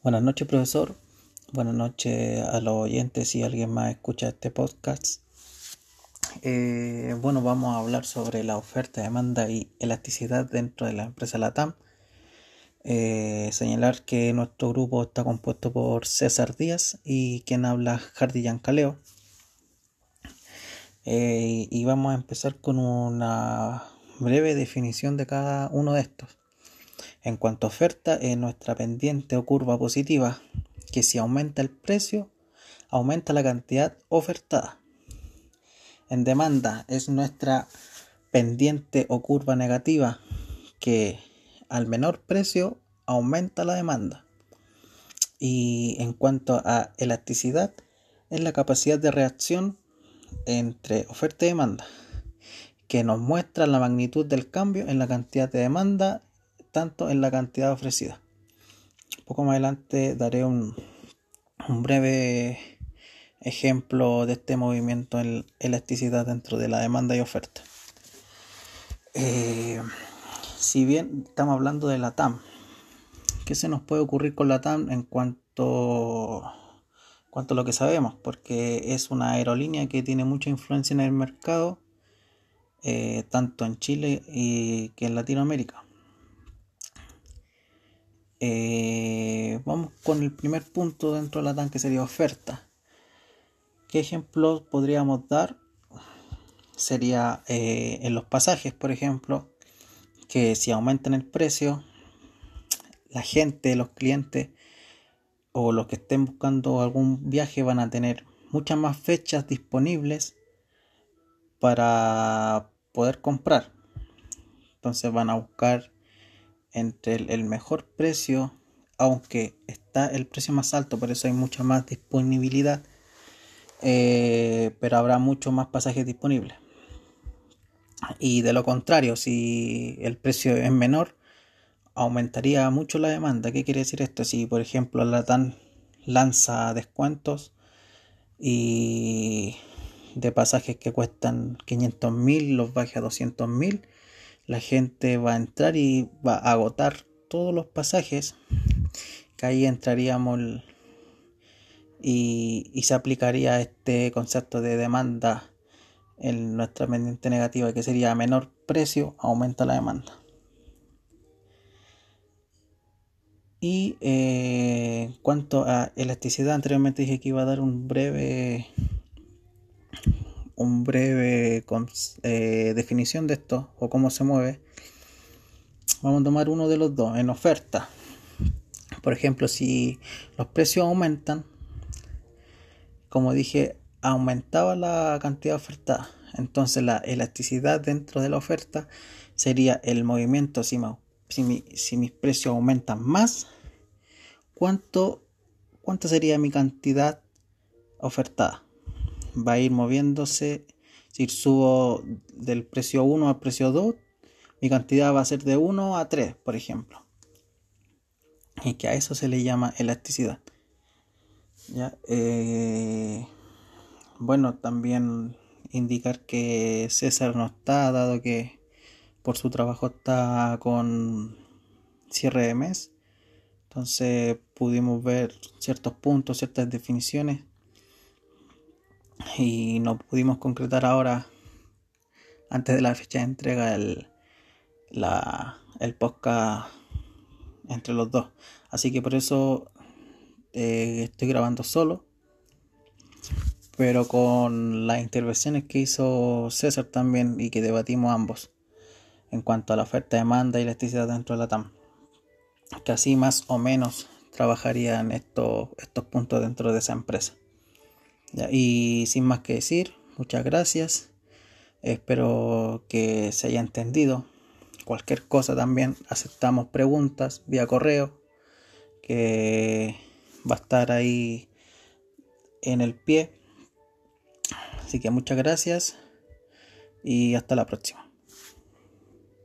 Buenas noches, profesor. Buenas noches a los oyentes si alguien más escucha este podcast. Eh, bueno, vamos a hablar sobre la oferta, demanda y elasticidad dentro de la empresa LATAM. Eh, señalar que nuestro grupo está compuesto por César Díaz y quien habla Hardy Yancaleo. Eh, y vamos a empezar con una breve definición de cada uno de estos. En cuanto a oferta, es nuestra pendiente o curva positiva, que si aumenta el precio, aumenta la cantidad ofertada. En demanda es nuestra pendiente o curva negativa, que al menor precio aumenta la demanda. Y en cuanto a elasticidad, es la capacidad de reacción entre oferta y demanda, que nos muestra la magnitud del cambio en la cantidad de demanda tanto en la cantidad ofrecida. Un poco más adelante daré un, breve ejemplo de este movimiento en elasticidad dentro de la demanda y oferta. Eh, si bien estamos hablando de la TAM, ¿qué se nos puede ocurrir con la TAM en cuanto, a lo que sabemos? Porque es una aerolínea que tiene mucha influencia en el mercado, eh, tanto en Chile y que en Latinoamérica. Eh, vamos con el primer punto dentro de la TAM que sería oferta. ¿Qué ejemplos podríamos dar? Sería eh, en los pasajes, por ejemplo, que si aumentan el precio, la gente, los clientes o los que estén buscando algún viaje van a tener muchas más fechas disponibles para poder comprar. Entonces van a buscar entre el, mejor precio, aunque está el precio más alto, por eso hay mucha más disponibilidad, eh, pero habrá mucho más pasajes disponibles. Y de lo contrario, si el precio es menor, aumentaría mucho la demanda. ¿Qué quiere decir esto? Si, por ejemplo, la TAN lanza descuentos y de pasajes que cuestan 500 mil los baja a 200 mil, la gente va a entrar y va a agotar todos los pasajes, que ahí entraríamos y, se aplicaría este concepto de demanda en nuestra pendiente negativa, que sería menor precio, aumenta la demanda. Y eh, en cuanto a elasticidad, anteriormente dije que iba a dar un breve un breve eh, definición de esto o cómo se mueve, vamos a tomar uno de los dos en oferta. Por ejemplo, si los precios aumentan, como dije, aumentaba la cantidad ofertada. Entonces la elasticidad dentro de la oferta sería el movimiento si, si, mis precios aumentan más, ¿cuánto, ¿cuánto sería mi cantidad ofertada? Va a ir moviéndose. Si subo del precio 1 al precio 2, mi cantidad va a ser de 1 a 3, por ejemplo. Y que a eso se le llama elasticidad. ¿Ya? Eh, bueno, también indicar que César no está, dado que por su trabajo está con cierre de mes. Entonces pudimos ver ciertos puntos, ciertas definiciones y no pudimos concretar ahora, antes de la fecha de entrega, el, la, el podcast entre los dos. Así que por eso eh, estoy grabando solo, pero con las intervenciones que hizo César también y que debatimos ambos en cuanto a la oferta, demanda y elasticidad dentro de la TAM. Que así más o menos trabajarían estos, estos puntos dentro de esa empresa y sin más que decir, muchas gracias. Espero que se haya entendido. Cualquier cosa también aceptamos preguntas vía correo que va a estar ahí en el pie. Así que muchas gracias y hasta la próxima.